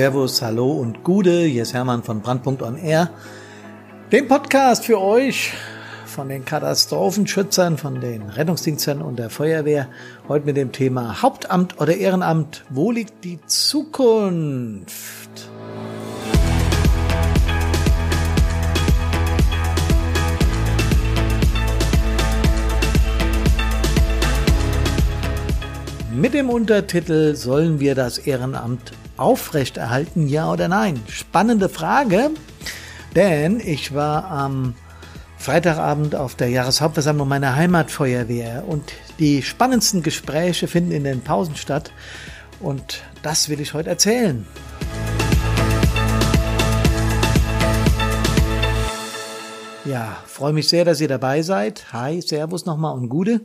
Servus, Hallo und Gude. Hier ist Hermann von Brandpunkt on Air. Dem Podcast für euch von den Katastrophenschützern, von den Rettungsdienstern und der Feuerwehr. Heute mit dem Thema Hauptamt oder Ehrenamt. Wo liegt die Zukunft? Mit dem Untertitel Sollen wir das Ehrenamt aufrechterhalten, ja oder nein? Spannende Frage, denn ich war am Freitagabend auf der Jahreshauptversammlung meiner Heimatfeuerwehr und die spannendsten Gespräche finden in den Pausen statt und das will ich heute erzählen. Ja, freue mich sehr, dass ihr dabei seid. Hi, Servus nochmal und Gude.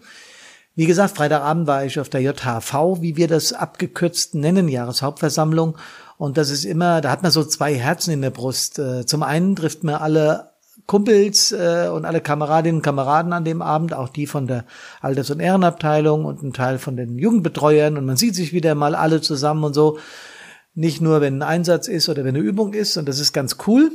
Wie gesagt, Freitagabend war ich auf der JHV, wie wir das abgekürzt nennen, Jahreshauptversammlung. Und das ist immer, da hat man so zwei Herzen in der Brust. Äh, zum einen trifft man alle Kumpels äh, und alle Kameradinnen und Kameraden an dem Abend, auch die von der Alters- und Ehrenabteilung und ein Teil von den Jugendbetreuern. Und man sieht sich wieder mal alle zusammen und so. Nicht nur, wenn ein Einsatz ist oder wenn eine Übung ist. Und das ist ganz cool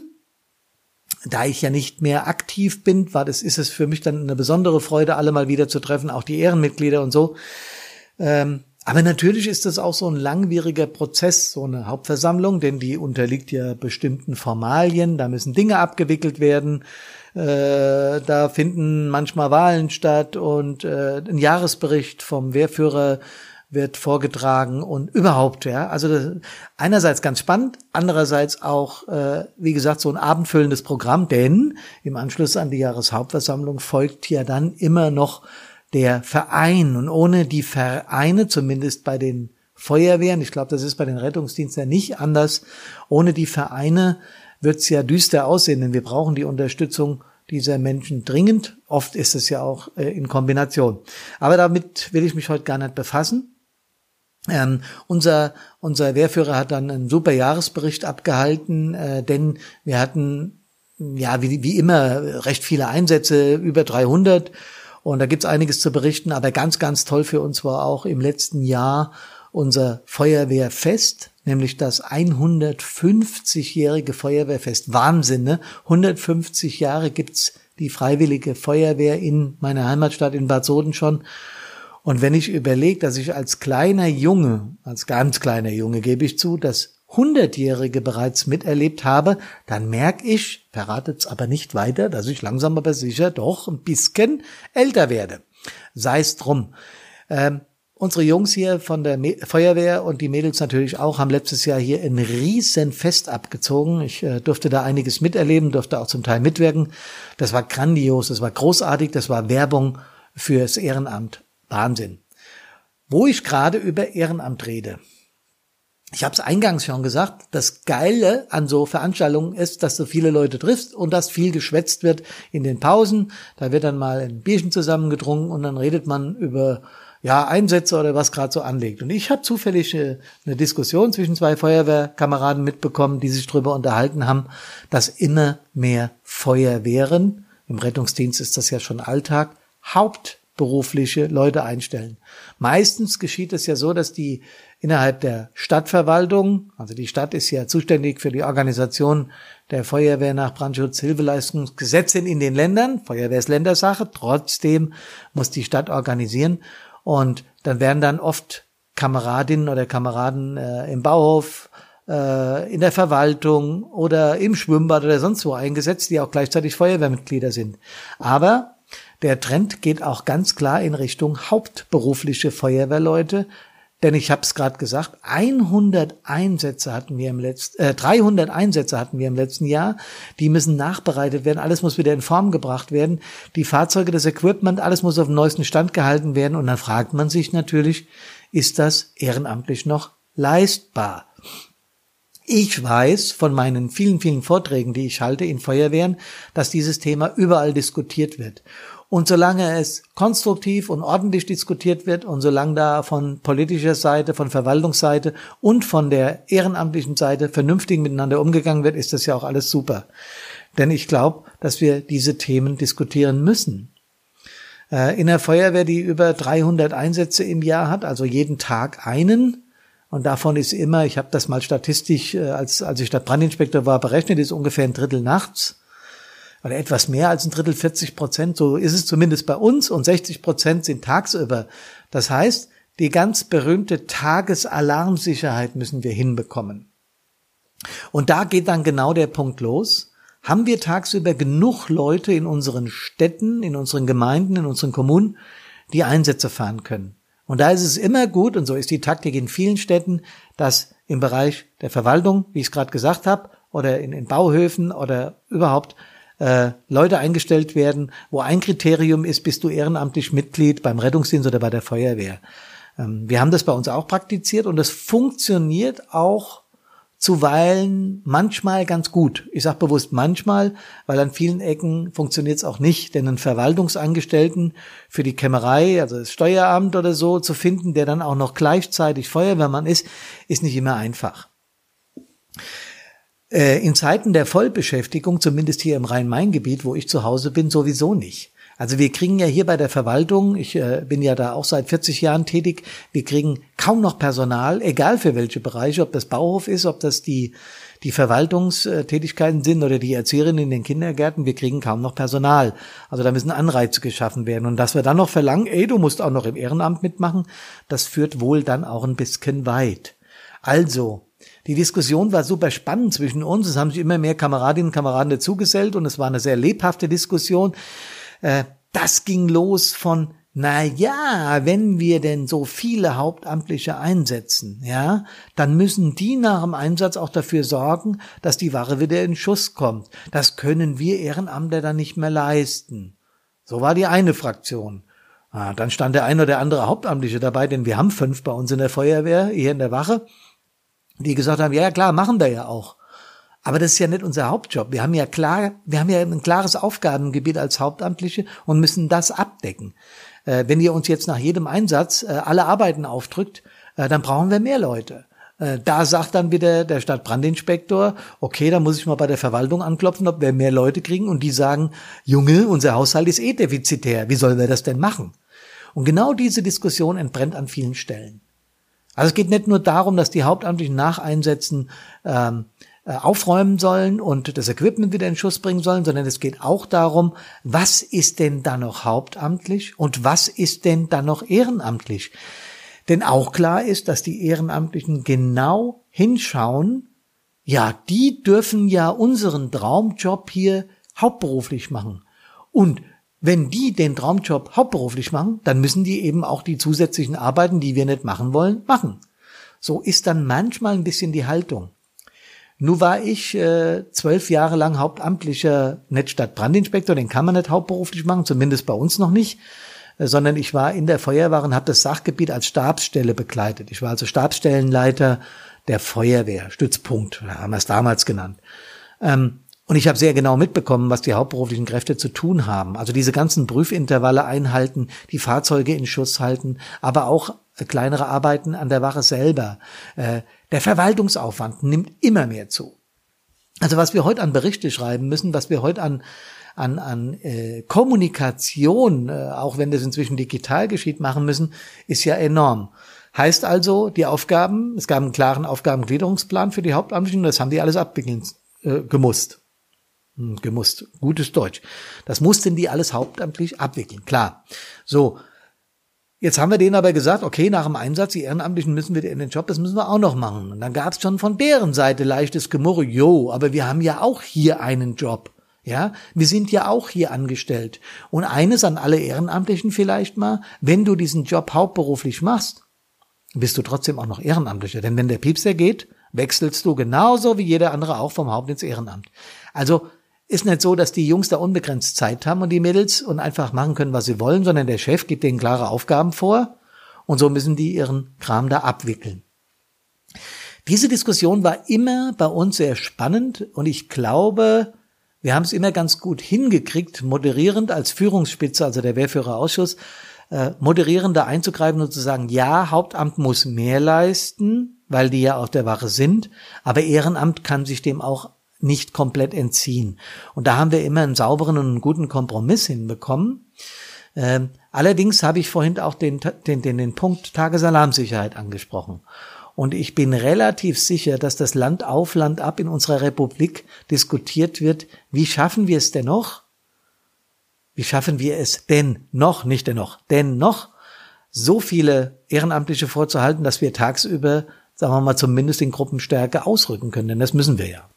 da ich ja nicht mehr aktiv bin, war das ist es für mich dann eine besondere Freude, alle mal wieder zu treffen, auch die Ehrenmitglieder und so. Ähm, aber natürlich ist das auch so ein langwieriger Prozess, so eine Hauptversammlung, denn die unterliegt ja bestimmten Formalien, da müssen Dinge abgewickelt werden, äh, da finden manchmal Wahlen statt und äh, ein Jahresbericht vom Wehrführer wird vorgetragen und überhaupt, ja. Also einerseits ganz spannend, andererseits auch, äh, wie gesagt, so ein abendfüllendes Programm, denn im Anschluss an die Jahreshauptversammlung folgt ja dann immer noch der Verein. Und ohne die Vereine, zumindest bei den Feuerwehren, ich glaube, das ist bei den Rettungsdiensten ja nicht anders, ohne die Vereine wird's ja düster aussehen, denn wir brauchen die Unterstützung dieser Menschen dringend. Oft ist es ja auch äh, in Kombination. Aber damit will ich mich heute gar nicht befassen. Ähm, unser, unser Wehrführer hat dann einen super Jahresbericht abgehalten, äh, denn wir hatten, ja, wie, wie immer, recht viele Einsätze, über 300. Und da gibt's einiges zu berichten, aber ganz, ganz toll für uns war auch im letzten Jahr unser Feuerwehrfest, nämlich das 150-jährige Feuerwehrfest. Wahnsinn, ne? 150 Jahre gibt's die Freiwillige Feuerwehr in meiner Heimatstadt in Bad Soden schon. Und wenn ich überlege, dass ich als kleiner Junge, als ganz kleiner Junge gebe ich zu, das Hundertjährige bereits miterlebt habe, dann merke ich, verratet's aber nicht weiter, dass ich langsam aber sicher doch ein bisschen älter werde. Sei es drum. Ähm, unsere Jungs hier von der Feuerwehr und die Mädels natürlich auch haben letztes Jahr hier ein riesen Fest abgezogen. Ich äh, durfte da einiges miterleben, durfte auch zum Teil mitwirken. Das war grandios, das war großartig, das war Werbung fürs Ehrenamt. Wahnsinn. Wo ich gerade über Ehrenamt rede. Ich habe es eingangs schon gesagt, das Geile an so Veranstaltungen ist, dass du viele Leute triffst und dass viel geschwätzt wird in den Pausen. Da wird dann mal ein Bierchen zusammengetrunken und dann redet man über ja Einsätze oder was gerade so anlegt. Und ich habe zufällig eine, eine Diskussion zwischen zwei Feuerwehrkameraden mitbekommen, die sich darüber unterhalten haben, dass immer mehr Feuerwehren, im Rettungsdienst ist das ja schon Alltag, Haupt berufliche Leute einstellen. Meistens geschieht es ja so, dass die innerhalb der Stadtverwaltung, also die Stadt ist ja zuständig für die Organisation der Feuerwehr nach Brandschutz-Hilfeleistungsgesetzen in den Ländern. Feuerwehr ist Ländersache. Trotzdem muss die Stadt organisieren. Und dann werden dann oft Kameradinnen oder Kameraden äh, im Bauhof, äh, in der Verwaltung oder im Schwimmbad oder sonst wo eingesetzt, die auch gleichzeitig Feuerwehrmitglieder sind. Aber der Trend geht auch ganz klar in Richtung hauptberufliche Feuerwehrleute, denn ich habe es gerade gesagt, 100 Einsätze hatten wir im letzten, äh, 300 Einsätze hatten wir im letzten Jahr. Die müssen nachbereitet werden, alles muss wieder in Form gebracht werden. Die Fahrzeuge, das Equipment, alles muss auf dem neuesten Stand gehalten werden. Und dann fragt man sich natürlich, ist das ehrenamtlich noch leistbar? Ich weiß von meinen vielen, vielen Vorträgen, die ich halte in Feuerwehren, dass dieses Thema überall diskutiert wird. Und solange es konstruktiv und ordentlich diskutiert wird und solange da von politischer Seite, von Verwaltungsseite und von der ehrenamtlichen Seite vernünftig miteinander umgegangen wird, ist das ja auch alles super. Denn ich glaube, dass wir diese Themen diskutieren müssen. Äh, in der Feuerwehr, die über 300 Einsätze im Jahr hat, also jeden Tag einen, Und davon ist immer, ich habe das mal statistisch, äh, als, als ich Stadtbrandinspektor war, berechnet, ist ungefähr ein Drittel nachts oder etwas mehr als ein Drittel, 40 Prozent, so ist es zumindest bei uns und 60 Prozent sind tagsüber. Das heißt, die ganz berühmte Tagesalarmsicherheit müssen wir hinbekommen. Und da geht dann genau der Punkt los. Haben wir tagsüber genug Leute in unseren Städten, in unseren Gemeinden, in unseren Kommunen, die Einsätze fahren können? Und da ist es immer gut, und so ist die Taktik in vielen Städten, dass im Bereich der Verwaltung, wie ich es gerade gesagt habe, oder in, in Bauhöfen oder überhaupt äh, Leute eingestellt werden, wo ein Kriterium ist, bist du ehrenamtlich Mitglied beim Rettungsdienst oder bei der Feuerwehr. Ähm, wir haben das bei uns auch praktiziert und das funktioniert auch zuweilen manchmal ganz gut. Ich sage bewusst manchmal, weil an vielen Ecken funktioniert es auch nicht, denn einen Verwaltungsangestellten für die Kämmerei, also das Steueramt oder so zu finden, der dann auch noch gleichzeitig Feuerwehrmann ist, ist nicht immer einfach. Äh, in Zeiten der Vollbeschäftigung, zumindest hier im Rhein-Main-Gebiet, wo ich zu Hause bin, sowieso nicht. Also wir kriegen ja hier bei der Verwaltung, ich äh, bin ja da auch seit 40 Jahren tätig, wir kriegen kaum noch Personal, egal für welche Bereiche, ob das Bauhof ist, ob das die, die Verwaltungstätigkeiten sind oder die Erzieherinnen in den Kindergärten, wir kriegen kaum noch Personal. Also da müssen Anreize geschaffen werden. Und dass wir dann noch verlangen, ey, du musst auch noch im Ehrenamt mitmachen, das führt wohl dann auch ein bisschen weit. Also, die Diskussion war super spannend zwischen uns. Es haben sich immer mehr Kameradinnen und Kameraden dazugesellt und es war eine sehr lebhafte Diskussion. Äh, das ging los von, na ja, wenn wir denn so viele Hauptamtliche einsetzen, ja, dann müssen die nach dem Einsatz auch dafür sorgen, dass die Ware wieder in Schuss kommt. Das können wir Ehrenamtler dann nicht mehr leisten. So war die eine Fraktion. Ah, dann stand der ein oder andere Hauptamtliche dabei, denn wir haben fünf bei uns in der Feuerwehr, hier in der Wache die gesagt haben, ja, ja klar, machen wir ja auch. Aber das ist ja nicht unser Hauptjob. Wir haben ja klar, wir haben ja ein klares Aufgabengebiet als Hauptamtliche und müssen das abdecken. Äh, wenn ihr uns jetzt nach jedem Einsatz äh, alle Arbeiten aufdrückt, äh, dann brauchen wir mehr Leute. Äh, da sagt dann wieder der Stadtbrandinspektor, okay, da muss ich mal bei der Verwaltung anklopfen, ob wir mehr Leute kriegen. Und die sagen, Junge, unser Haushalt ist eh defizitär. Wie sollen wir das denn machen? Und genau diese Diskussion entbrennt an vielen Stellen. Also es geht nicht nur darum, dass die Hauptamtlichen nach Einsätzen ähm, äh, aufräumen sollen und das Equipment wieder in Schuss bringen sollen, sondern es geht auch darum, was ist denn da noch hauptamtlich und was ist denn da noch ehrenamtlich? Denn auch klar ist, dass die Ehrenamtlichen genau hinschauen, ja, die dürfen ja unseren Traumjob hier hauptberuflich machen. Und wenn die den Traumjob hauptberuflich machen, dann müssen die eben auch die zusätzlichen Arbeiten, die wir nicht machen wollen, machen. So ist dann manchmal ein bisschen die Haltung. Nun war ich äh, zwölf Jahre lang hauptamtlicher Netzstadt-Brandinspektor, den kann man nicht hauptberuflich machen, zumindest bei uns noch nicht, äh, sondern ich war in der Feuerwehr und habe das Sachgebiet als Stabsstelle begleitet. Ich war also Stabsstellenleiter der Feuerwehr, Stützpunkt, haben wir es damals genannt. Ähm, und ich habe sehr genau mitbekommen, was die hauptberuflichen Kräfte zu tun haben. Also diese ganzen Prüfintervalle einhalten, die Fahrzeuge in Schuss halten, aber auch äh, kleinere Arbeiten an der Wache selber. Äh, der Verwaltungsaufwand nimmt immer mehr zu. Also was wir heute an Berichte schreiben müssen, was wir heute an an, an äh, Kommunikation, äh, auch wenn das inzwischen digital geschieht, machen müssen, ist ja enorm. Heißt also, die Aufgaben, es gab einen klaren Aufgabengliederungsplan für die Hauptamtlichen, das haben die alles abwickeln äh, gemusst. Hm, gemusst. Gutes Deutsch. Das mussten die alles hauptamtlich abwickeln. Klar. So. Jetzt haben wir denen aber gesagt, okay, nach dem Einsatz, die Ehrenamtlichen müssen wir in den Job, das müssen wir auch noch machen. Und dann gab es schon von deren Seite leichtes Gemurre, jo, aber wir haben ja auch hier einen Job. Ja, wir sind ja auch hier angestellt. Und eines an alle Ehrenamtlichen vielleicht mal, wenn du diesen Job hauptberuflich machst, bist du trotzdem auch noch Ehrenamtlicher. Denn wenn der Piepser geht, wechselst du genauso wie jeder andere auch vom Haupt ins Ehrenamt. Also ist nicht so, dass die Jungs da unbegrenzt Zeit haben und die Mädels und einfach machen können, was sie wollen, sondern der Chef gibt denen klare Aufgaben vor und so müssen die ihren Kram da abwickeln. Diese Diskussion war immer bei uns sehr spannend und ich glaube, wir haben es immer ganz gut hingekriegt, moderierend als Führungsspitze, also der Wehrführerausschuss, äh, moderierend einzugreifen und zu sagen, ja, Hauptamt muss mehr leisten, weil die ja auf der Wache sind, aber Ehrenamt kann sich dem auch nicht komplett entziehen. Und da haben wir immer einen sauberen und einen guten Kompromiss hinbekommen. Ähm, allerdings habe ich vorhin auch den, den, den, den Punkt Tagesalarmsicherheit angesprochen. Und ich bin relativ sicher, dass das Land auf Land ab in unserer Republik diskutiert wird. Wie schaffen wir es denn noch? Wie schaffen wir es denn noch, nicht dennoch, denn noch so viele Ehrenamtliche vorzuhalten, dass wir tagsüber, sagen wir mal, zumindest in Gruppenstärke ausrücken können, denn das müssen wir ja.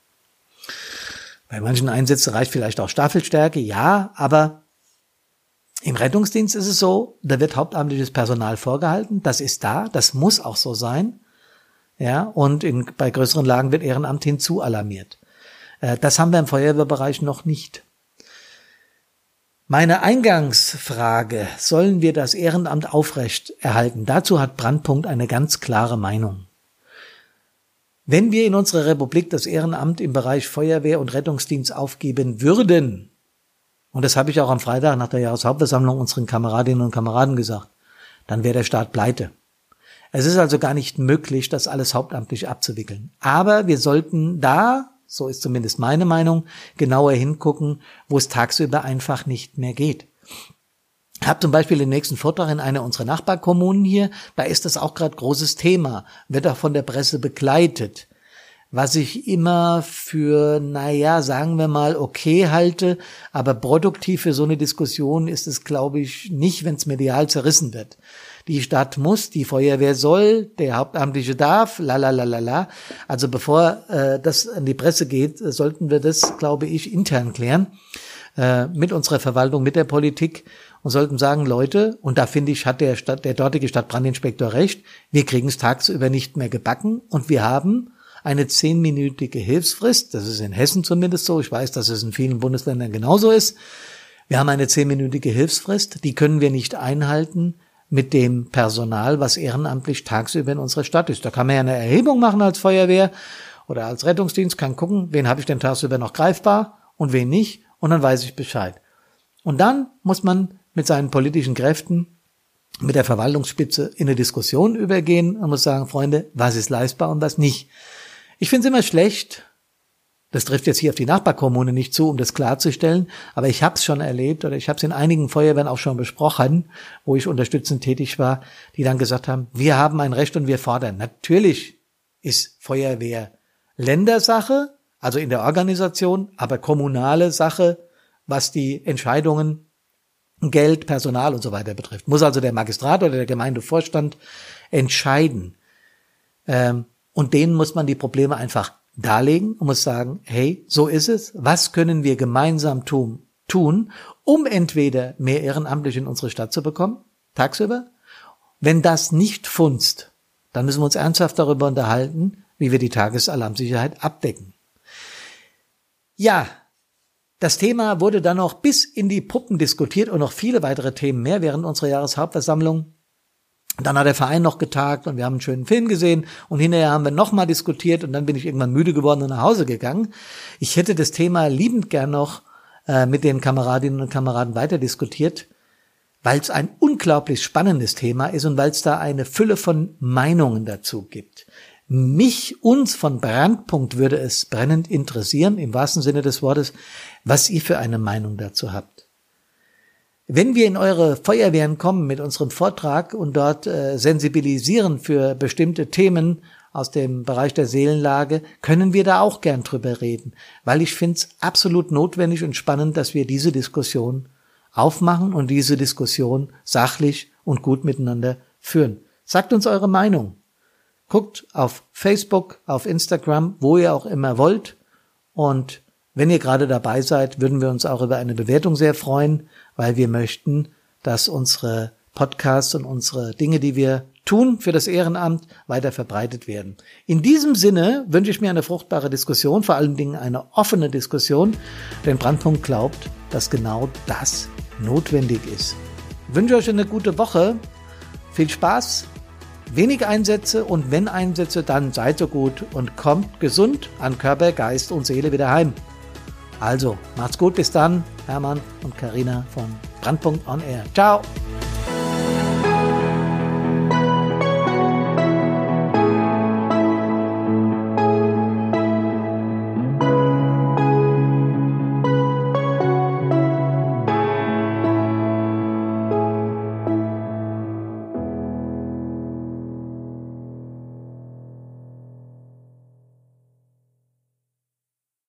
Bei manchen Einsätzen reicht vielleicht auch Staffelstärke, ja, aber im Rettungsdienst ist es so, da wird hauptamtliches Personal vorgehalten, das ist da, das muss auch so sein. Ja, und in, bei größeren Lagen wird Ehrenamt hinzu alarmiert. Äh, das haben wir im Feuerwehrbereich noch nicht. Meine Eingangsfrage, sollen wir das Ehrenamt aufrecht erhalten? Dazu hat Brandpunkt eine ganz klare Meinung. Wenn wir in unserer Republik das Ehrenamt im Bereich Feuerwehr und Rettungsdienst aufgeben würden, und das habe ich auch am Freitag nach der Jahreshauptversammlung unseren Kameradinnen und Kameraden gesagt, dann wäre der Staat pleite. Es ist also gar nicht möglich, das alles hauptamtlich abzuwickeln. Aber wir sollten da, so ist zumindest meine Meinung, genauer hingucken, wo es tagsüber einfach nicht mehr geht. Habe zum Beispiel den nächsten Vortrag in einer unserer Nachbarkommunen hier, da ist das auch gerade großes Thema, wird auch von der Presse begleitet. Was ich immer für, naja, sagen wir mal, okay halte, aber produktiv für so eine Diskussion ist es, glaube ich, nicht, wenn es medial zerrissen wird. Die Stadt muss, die Feuerwehr soll, der Hauptamtliche darf, la la la la la. Also bevor äh, das an die Presse geht, sollten wir das, glaube ich, intern klären äh, mit unserer Verwaltung, mit der Politik und sollten sagen, Leute, und da finde ich, hat der, Stadt, der dortige Stadtbrandinspektor recht, wir kriegen es tagsüber nicht mehr gebacken und wir haben eine zehnminütige Hilfsfrist. Das ist in Hessen zumindest so. Ich weiß, dass es in vielen Bundesländern genauso ist. Wir haben eine zehnminütige Hilfsfrist. Die können wir nicht einhalten mit dem Personal, was ehrenamtlich tagsüber in unserer Stadt ist. Da kann man ja eine Erhebung machen als Feuerwehr oder als Rettungsdienst, kann gucken, wen habe ich denn tagsüber noch greifbar und wen nicht, und dann weiß ich Bescheid. Und dann muss man mit seinen politischen Kräften, mit der Verwaltungsspitze in eine Diskussion übergehen und muss sagen, Freunde, was ist leistbar und was nicht. Ich finde es immer schlecht, das trifft jetzt hier auf die Nachbarkommune nicht zu, um das klarzustellen, aber ich habe es schon erlebt oder ich habe es in einigen Feuerwehren auch schon besprochen, wo ich unterstützend tätig war, die dann gesagt haben, wir haben ein Recht und wir fordern. Natürlich ist Feuerwehr Ländersache, also in der Organisation, aber kommunale Sache, was die Entscheidungen Geld, Personal und so weiter betrifft. Muss also der Magistrat oder der Gemeindevorstand entscheiden. Ähm, und denen muss man die Probleme einfach darlegen und muss sagen, hey, so ist es. Was können wir gemeinsam tun, tun, um entweder mehr Ehrenamtliche in unsere Stadt zu bekommen, tagsüber? Wenn das nicht funzt, dann müssen wir uns ernsthaft darüber unterhalten, wie wir die Tagesalarmsicherheit abdecken. Ja, das Thema wurde dann noch bis in die Puppen diskutiert und noch viele weitere Themen mehr während unserer Jahreshauptversammlung. Dann hat der Verein noch getagt und wir haben einen schönen Film gesehen und hinterher haben wir nochmal diskutiert und dann bin ich irgendwann müde geworden und nach Hause gegangen. Ich hätte das Thema liebend gern noch äh, mit den Kameradinnen und Kameraden weiter diskutiert, weil es ein unglaublich spannendes Thema ist und weil es da eine Fülle von Meinungen dazu gibt. Mich, uns von Brandpunkt würde es brennend interessieren, im wahrsten Sinne des Wortes, was ihr für eine Meinung dazu habt. Wenn wir in eure Feuerwehren kommen mit unserem Vortrag und dort äh, sensibilisieren für bestimmte Themen aus dem Bereich der Seelenlage, können wir da auch gern drüber reden, weil ich finde es absolut notwendig und spannend, dass wir diese Diskussion aufmachen und diese Diskussion sachlich und gut miteinander führen. Sagt uns eure Meinung. Guckt auf Facebook, auf Instagram, wo ihr auch immer wollt und wenn ihr gerade dabei seid, würden wir uns auch über eine Bewertung sehr freuen, weil wir möchten, dass unsere Podcasts und unsere Dinge, die wir tun für das Ehrenamt, weiter verbreitet werden. In diesem Sinne wünsche ich mir eine fruchtbare Diskussion, vor allen Dingen eine offene Diskussion, denn Brandpunkt glaubt, dass genau das notwendig ist. Ich wünsche euch eine gute Woche, viel Spaß, wenig Einsätze und wenn Einsätze, dann seid so gut und kommt gesund an Körper, Geist und Seele wieder heim. Also, macht's gut, bis dann. Hermann und Karina von Brandpunkt on Air. Ciao!